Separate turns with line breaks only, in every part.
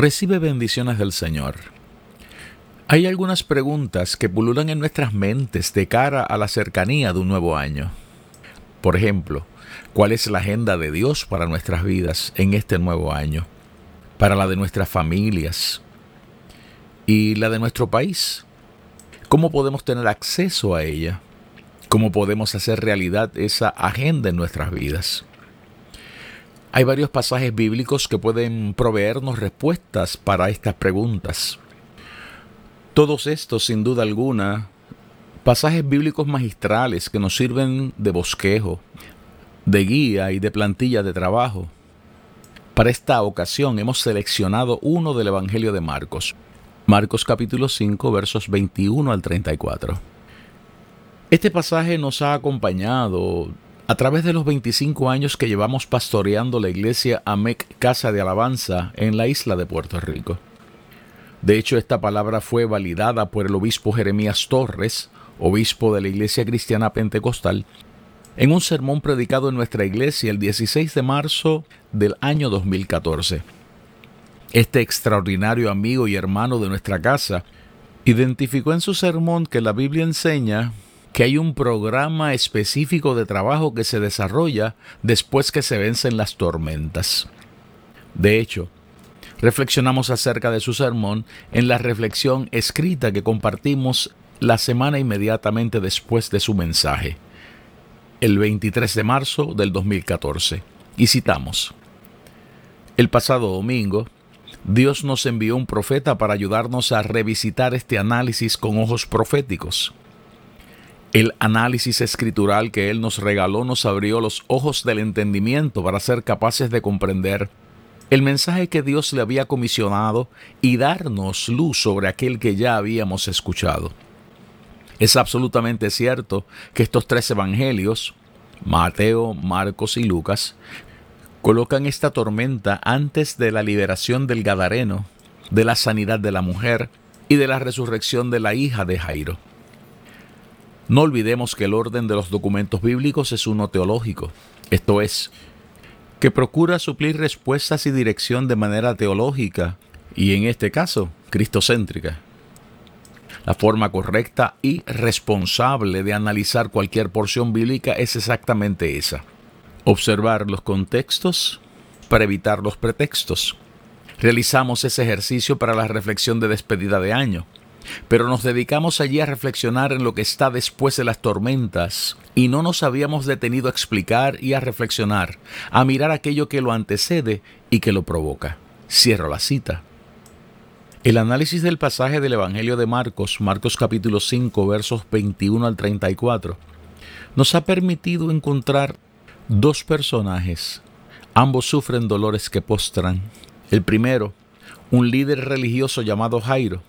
Recibe bendiciones del Señor. Hay algunas preguntas que pululan en nuestras mentes de cara a la cercanía de un nuevo año. Por ejemplo, ¿cuál es la agenda de Dios para nuestras vidas en este nuevo año? Para la de nuestras familias y la de nuestro país. ¿Cómo podemos tener acceso a ella? ¿Cómo podemos hacer realidad esa agenda en nuestras vidas? Hay varios pasajes bíblicos que pueden proveernos respuestas para estas preguntas. Todos estos, sin duda alguna, pasajes bíblicos magistrales que nos sirven de bosquejo, de guía y de plantilla de trabajo. Para esta ocasión hemos seleccionado uno del Evangelio de Marcos, Marcos capítulo 5 versos 21 al 34. Este pasaje nos ha acompañado a través de los 25 años que llevamos pastoreando la iglesia AMEC Casa de Alabanza en la isla de Puerto Rico. De hecho, esta palabra fue validada por el obispo Jeremías Torres, obispo de la Iglesia Cristiana Pentecostal, en un sermón predicado en nuestra iglesia el 16 de marzo del año 2014. Este extraordinario amigo y hermano de nuestra casa identificó en su sermón que la Biblia enseña que hay un programa específico de trabajo que se desarrolla después que se vencen las tormentas. De hecho, reflexionamos acerca de su sermón en la reflexión escrita que compartimos la semana inmediatamente después de su mensaje, el 23 de marzo del 2014. Y citamos, El pasado domingo, Dios nos envió un profeta para ayudarnos a revisitar este análisis con ojos proféticos. El análisis escritural que Él nos regaló nos abrió los ojos del entendimiento para ser capaces de comprender el mensaje que Dios le había comisionado y darnos luz sobre aquel que ya habíamos escuchado. Es absolutamente cierto que estos tres evangelios, Mateo, Marcos y Lucas, colocan esta tormenta antes de la liberación del Gadareno, de la sanidad de la mujer y de la resurrección de la hija de Jairo. No olvidemos que el orden de los documentos bíblicos es uno teológico, esto es, que procura suplir respuestas y dirección de manera teológica y en este caso cristocéntrica. La forma correcta y responsable de analizar cualquier porción bíblica es exactamente esa. Observar los contextos para evitar los pretextos. Realizamos ese ejercicio para la reflexión de despedida de año pero nos dedicamos allí a reflexionar en lo que está después de las tormentas y no nos habíamos detenido a explicar y a reflexionar, a mirar aquello que lo antecede y que lo provoca. Cierro la cita. El análisis del pasaje del Evangelio de Marcos, Marcos capítulo 5, versos 21 al 34, nos ha permitido encontrar dos personajes. Ambos sufren dolores que postran. El primero, un líder religioso llamado Jairo,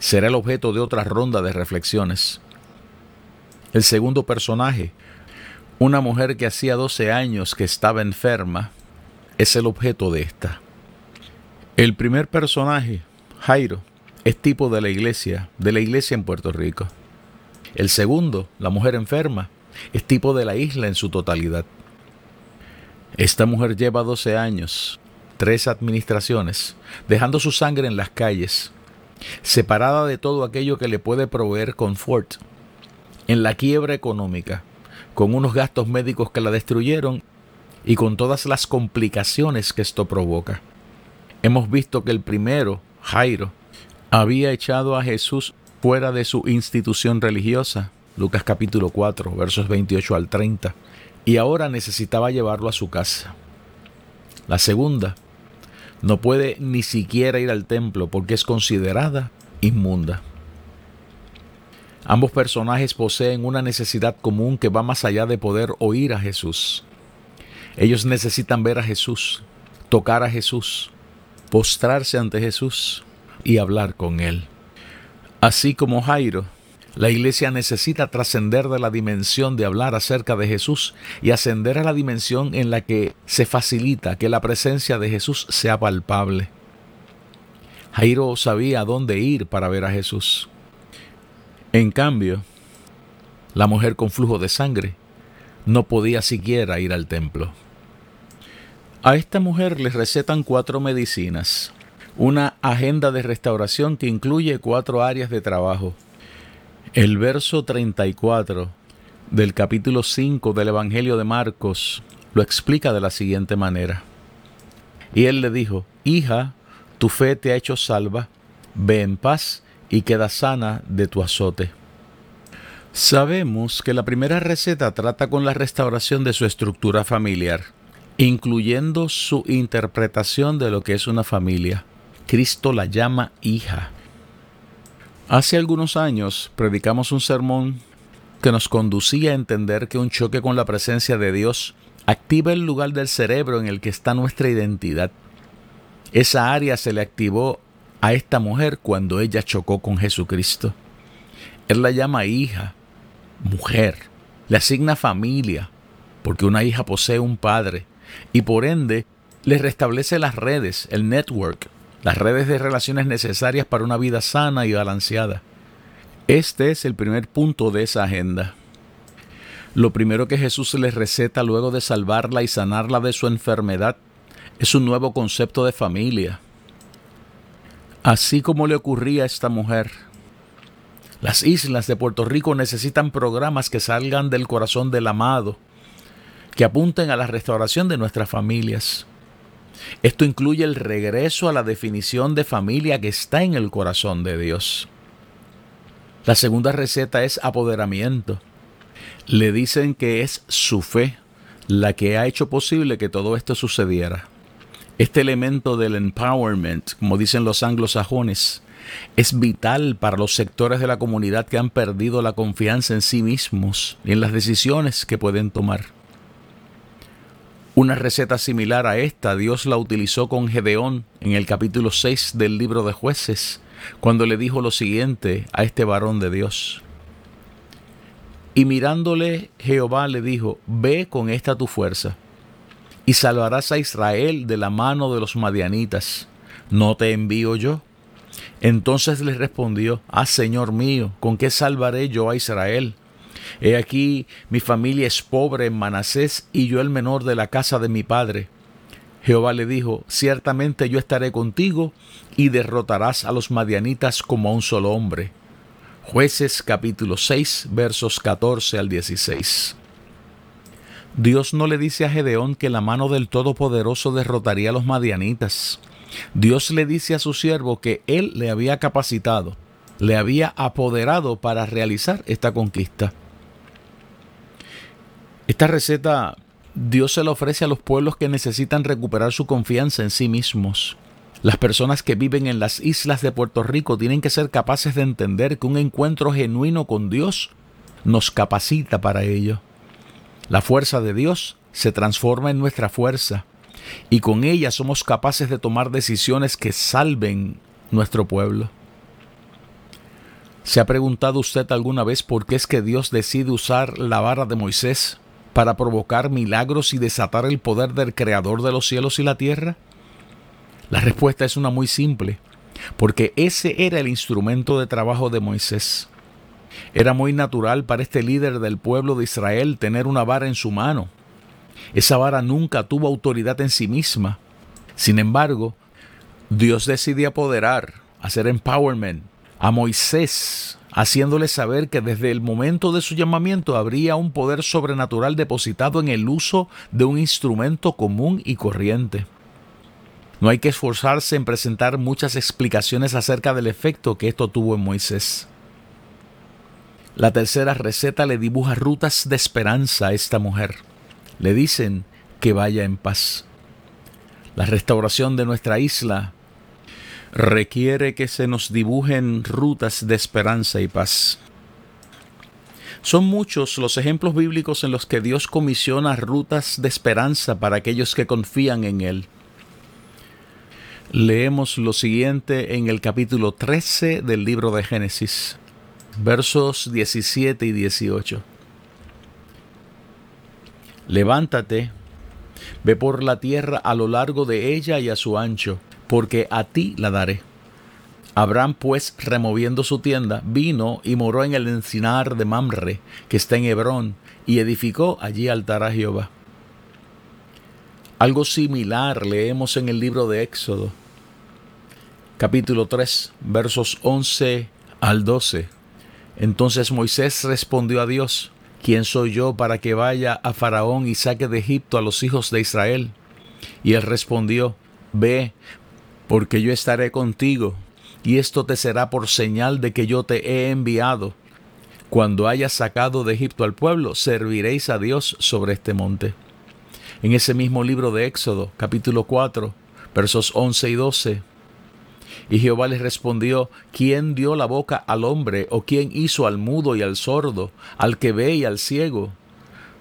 será el objeto de otra ronda de reflexiones. El segundo personaje, una mujer que hacía 12 años que estaba enferma, es el objeto de esta. El primer personaje, Jairo, es tipo de la iglesia, de la iglesia en Puerto Rico. El segundo, la mujer enferma, es tipo de la isla en su totalidad. Esta mujer lleva 12 años, tres administraciones, dejando su sangre en las calles, separada de todo aquello que le puede proveer confort, en la quiebra económica, con unos gastos médicos que la destruyeron y con todas las complicaciones que esto provoca. Hemos visto que el primero, Jairo, había echado a Jesús fuera de su institución religiosa, Lucas capítulo 4, versos 28 al 30, y ahora necesitaba llevarlo a su casa. La segunda, no puede ni siquiera ir al templo porque es considerada inmunda. Ambos personajes poseen una necesidad común que va más allá de poder oír a Jesús. Ellos necesitan ver a Jesús, tocar a Jesús, postrarse ante Jesús y hablar con Él. Así como Jairo, la iglesia necesita trascender de la dimensión de hablar acerca de Jesús y ascender a la dimensión en la que se facilita que la presencia de Jesús sea palpable. Jairo sabía dónde ir para ver a Jesús. En cambio, la mujer con flujo de sangre no podía siquiera ir al templo. A esta mujer le recetan cuatro medicinas, una agenda de restauración que incluye cuatro áreas de trabajo, el verso 34 del capítulo 5 del Evangelio de Marcos lo explica de la siguiente manera. Y él le dijo, Hija, tu fe te ha hecho salva, ve en paz y queda sana de tu azote. Sabemos que la primera receta trata con la restauración de su estructura familiar, incluyendo su interpretación de lo que es una familia. Cristo la llama hija. Hace algunos años predicamos un sermón que nos conducía a entender que un choque con la presencia de Dios activa el lugar del cerebro en el que está nuestra identidad. Esa área se le activó a esta mujer cuando ella chocó con Jesucristo. Él la llama hija, mujer, le asigna familia, porque una hija posee un padre, y por ende le restablece las redes, el network, las redes de relaciones necesarias para una vida sana y balanceada. Este es el primer punto de esa agenda. Lo primero que Jesús les receta luego de salvarla y sanarla de su enfermedad es un nuevo concepto de familia. Así como le ocurría a esta mujer, las islas de Puerto Rico necesitan programas que salgan del corazón del amado, que apunten a la restauración de nuestras familias. Esto incluye el regreso a la definición de familia que está en el corazón de Dios. La segunda receta es apoderamiento. Le dicen que es su fe la que ha hecho posible que todo esto sucediera. Este elemento del empowerment, como dicen los anglosajones, es vital para los sectores de la comunidad que han perdido la confianza en sí mismos y en las decisiones que pueden tomar. Una receta similar a esta Dios la utilizó con Gedeón en el capítulo 6 del libro de jueces, cuando le dijo lo siguiente a este varón de Dios. Y mirándole Jehová le dijo, ve con esta tu fuerza, y salvarás a Israel de la mano de los madianitas. ¿No te envío yo? Entonces le respondió, Ah, Señor mío, ¿con qué salvaré yo a Israel? He aquí, mi familia es pobre en Manasés y yo el menor de la casa de mi padre. Jehová le dijo, ciertamente yo estaré contigo y derrotarás a los madianitas como a un solo hombre. Jueces capítulo 6 versos 14 al 16. Dios no le dice a Gedeón que la mano del Todopoderoso derrotaría a los madianitas. Dios le dice a su siervo que él le había capacitado, le había apoderado para realizar esta conquista. Esta receta Dios se la ofrece a los pueblos que necesitan recuperar su confianza en sí mismos. Las personas que viven en las islas de Puerto Rico tienen que ser capaces de entender que un encuentro genuino con Dios nos capacita para ello. La fuerza de Dios se transforma en nuestra fuerza y con ella somos capaces de tomar decisiones que salven nuestro pueblo. ¿Se ha preguntado usted alguna vez por qué es que Dios decide usar la vara de Moisés para provocar milagros y desatar el poder del Creador de los cielos y la tierra? La respuesta es una muy simple, porque ese era el instrumento de trabajo de Moisés. Era muy natural para este líder del pueblo de Israel tener una vara en su mano. Esa vara nunca tuvo autoridad en sí misma. Sin embargo, Dios decidió apoderar, hacer empowerment a Moisés haciéndole saber que desde el momento de su llamamiento habría un poder sobrenatural depositado en el uso de un instrumento común y corriente. No hay que esforzarse en presentar muchas explicaciones acerca del efecto que esto tuvo en Moisés. La tercera receta le dibuja rutas de esperanza a esta mujer. Le dicen que vaya en paz. la restauración de nuestra isla, requiere que se nos dibujen rutas de esperanza y paz. Son muchos los ejemplos bíblicos en los que Dios comisiona rutas de esperanza para aquellos que confían en Él. Leemos lo siguiente en el capítulo 13 del libro de Génesis, versos 17 y 18. Levántate, ve por la tierra a lo largo de ella y a su ancho, porque a ti la daré. Abraham pues, removiendo su tienda, vino y moró en el encinar de Mamre, que está en Hebrón, y edificó allí altar a Jehová. Algo similar leemos en el libro de Éxodo, capítulo 3, versos 11 al 12. Entonces Moisés respondió a Dios, ¿quién soy yo para que vaya a Faraón y saque de Egipto a los hijos de Israel? Y él respondió, Ve, porque yo estaré contigo, y esto te será por señal de que yo te he enviado. Cuando hayas sacado de Egipto al pueblo, serviréis a Dios sobre este monte. En ese mismo libro de Éxodo, capítulo 4, versos 11 y 12, y Jehová les respondió, ¿quién dio la boca al hombre o quién hizo al mudo y al sordo, al que ve y al ciego?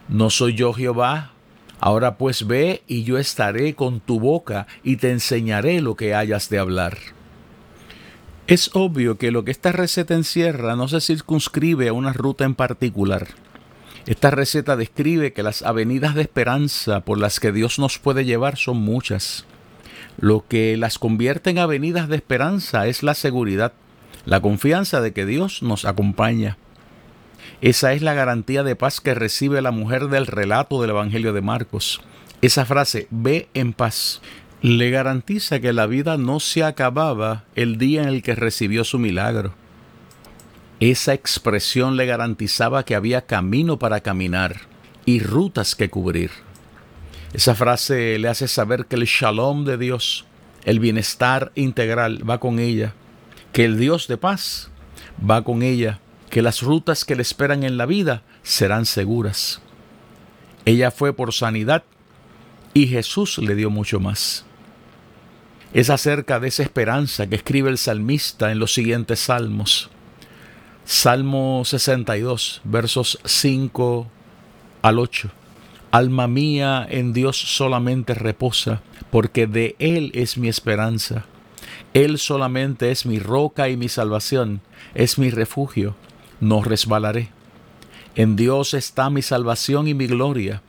¿No soy yo Jehová? Ahora pues ve y yo estaré con tu boca y te enseñaré lo que hayas de hablar. Es obvio que lo que esta receta encierra no se circunscribe a una ruta en particular. Esta receta describe que las avenidas de esperanza por las que Dios nos puede llevar son muchas. Lo que las convierte en avenidas de esperanza es la seguridad, la confianza de que Dios nos acompaña. Esa es la garantía de paz que recibe la mujer del relato del Evangelio de Marcos. Esa frase, ve en paz, le garantiza que la vida no se acababa el día en el que recibió su milagro. Esa expresión le garantizaba que había camino para caminar y rutas que cubrir. Esa frase le hace saber que el shalom de Dios, el bienestar integral, va con ella, que el Dios de paz va con ella, que las rutas que le esperan en la vida serán seguras. Ella fue por sanidad y Jesús le dio mucho más. Es acerca de esa esperanza que escribe el salmista en los siguientes salmos. Salmo 62, versos 5 al 8. Alma mía, en Dios solamente reposa, porque de Él es mi esperanza. Él solamente es mi roca y mi salvación, es mi refugio, no resbalaré. En Dios está mi salvación y mi gloria.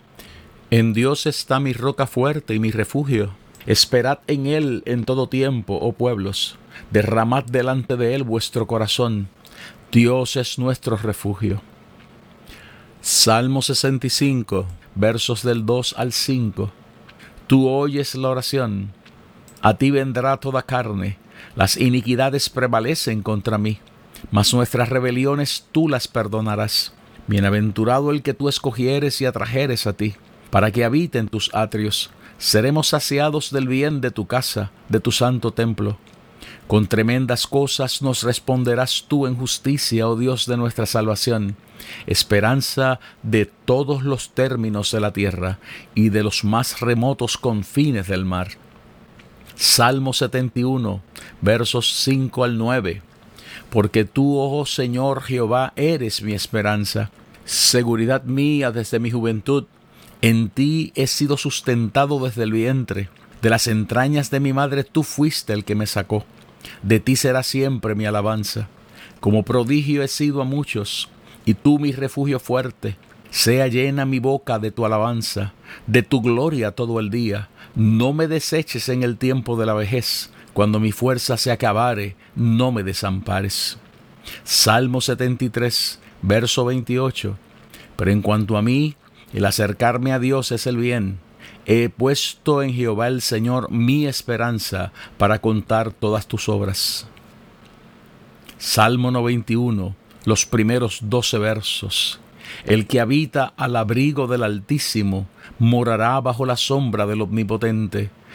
En Dios está mi roca fuerte y mi refugio. Esperad en Él en todo tiempo, oh pueblos. Derramad delante de Él vuestro corazón. Dios es nuestro refugio. Salmo 65 versos del 2 al 5. Tú oyes la oración, a ti vendrá toda carne, las iniquidades prevalecen contra mí, mas nuestras rebeliones tú las perdonarás. Bienaventurado el que tú escogieres y atrajeres a ti, para que habite en tus atrios. Seremos saciados del bien de tu casa, de tu santo templo. Con tremendas cosas nos responderás tú en justicia, oh Dios de nuestra salvación esperanza de todos los términos de la tierra y de los más remotos confines del mar. Salmo 71, versos 5 al 9. Porque tú, oh Señor Jehová, eres mi esperanza, seguridad mía desde mi juventud. En ti he sido sustentado desde el vientre. De las entrañas de mi madre tú fuiste el que me sacó. De ti será siempre mi alabanza. Como prodigio he sido a muchos y tú mi refugio fuerte. Sea llena mi boca de tu alabanza, de tu gloria todo el día. No me deseches en el tiempo de la vejez. Cuando mi fuerza se acabare, no me desampares. Salmo 73, verso 28. Pero en cuanto a mí, el acercarme a Dios es el bien. He puesto en Jehová el Señor mi esperanza para contar todas tus obras. Salmo 91, los primeros doce versos. El que habita al abrigo del Altísimo morará bajo la sombra del Omnipotente.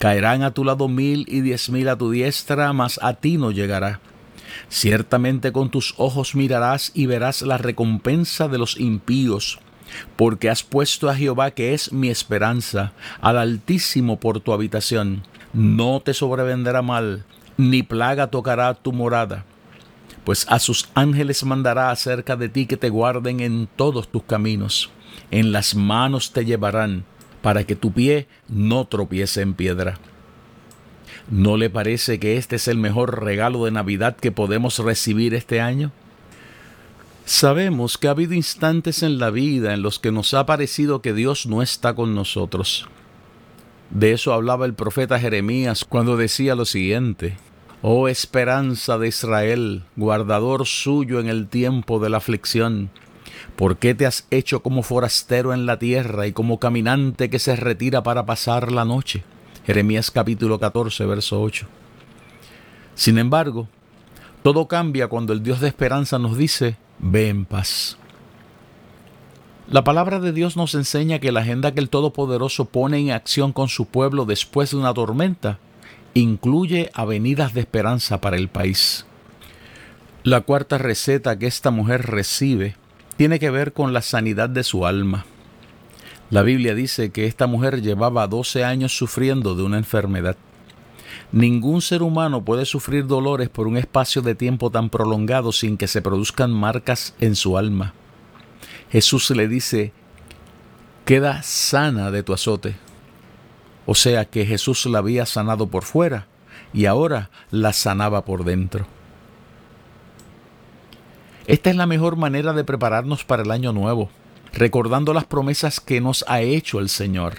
Caerán a tu lado mil y diez mil a tu diestra, mas a ti no llegará. Ciertamente con tus ojos mirarás y verás la recompensa de los impíos, porque has puesto a Jehová, que es mi esperanza, al Altísimo por tu habitación. No te sobrevendrá mal, ni plaga tocará tu morada pues a sus ángeles mandará acerca de ti que te guarden en todos tus caminos. En las manos te llevarán, para que tu pie no tropiece en piedra. ¿No le parece que este es el mejor regalo de Navidad que podemos recibir este año? Sabemos que ha habido instantes en la vida en los que nos ha parecido que Dios no está con nosotros. De eso hablaba el profeta Jeremías cuando decía lo siguiente, Oh esperanza de Israel, guardador suyo en el tiempo de la aflicción, ¿por qué te has hecho como forastero en la tierra y como caminante que se retira para pasar la noche? Jeremías capítulo 14, verso 8. Sin embargo, todo cambia cuando el Dios de esperanza nos dice, ve en paz. La palabra de Dios nos enseña que la agenda que el Todopoderoso pone en acción con su pueblo después de una tormenta incluye avenidas de esperanza para el país. La cuarta receta que esta mujer recibe tiene que ver con la sanidad de su alma. La Biblia dice que esta mujer llevaba 12 años sufriendo de una enfermedad. Ningún ser humano puede sufrir dolores por un espacio de tiempo tan prolongado sin que se produzcan marcas en su alma. Jesús le dice, queda sana de tu azote. O sea que Jesús la había sanado por fuera y ahora la sanaba por dentro. Esta es la mejor manera de prepararnos para el año nuevo, recordando las promesas que nos ha hecho el Señor.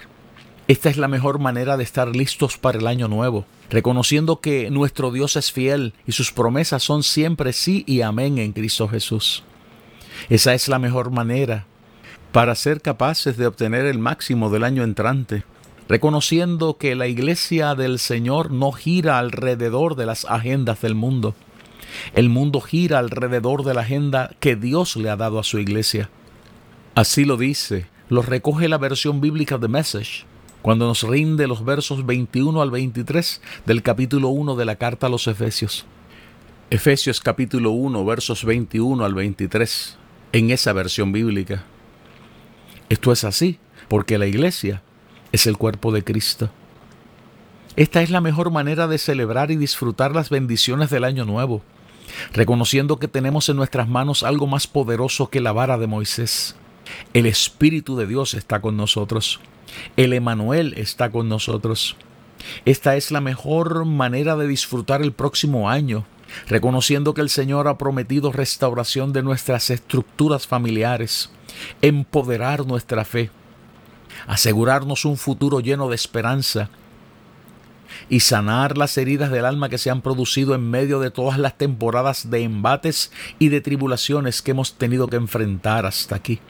Esta es la mejor manera de estar listos para el año nuevo, reconociendo que nuestro Dios es fiel y sus promesas son siempre sí y amén en Cristo Jesús. Esa es la mejor manera para ser capaces de obtener el máximo del año entrante, reconociendo que la iglesia del Señor no gira alrededor de las agendas del mundo. El mundo gira alrededor de la agenda que Dios le ha dado a su iglesia. Así lo dice, lo recoge la versión bíblica de Message, cuando nos rinde los versos 21 al 23 del capítulo 1 de la carta a los Efesios. Efesios capítulo 1 versos 21 al 23, en esa versión bíblica. Esto es así, porque la iglesia es el cuerpo de Cristo. Esta es la mejor manera de celebrar y disfrutar las bendiciones del año nuevo, reconociendo que tenemos en nuestras manos algo más poderoso que la vara de Moisés. El Espíritu de Dios está con nosotros. El Emanuel está con nosotros. Esta es la mejor manera de disfrutar el próximo año, reconociendo que el Señor ha prometido restauración de nuestras estructuras familiares, empoderar nuestra fe, asegurarnos un futuro lleno de esperanza y sanar las heridas del alma que se han producido en medio de todas las temporadas de embates y de tribulaciones que hemos tenido que enfrentar hasta aquí.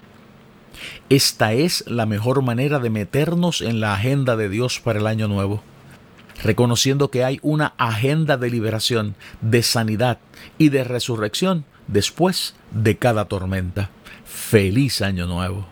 Esta es la mejor manera de meternos en la agenda de Dios para el año nuevo, reconociendo que hay una agenda de liberación, de sanidad y de resurrección después de cada tormenta. Feliz año nuevo.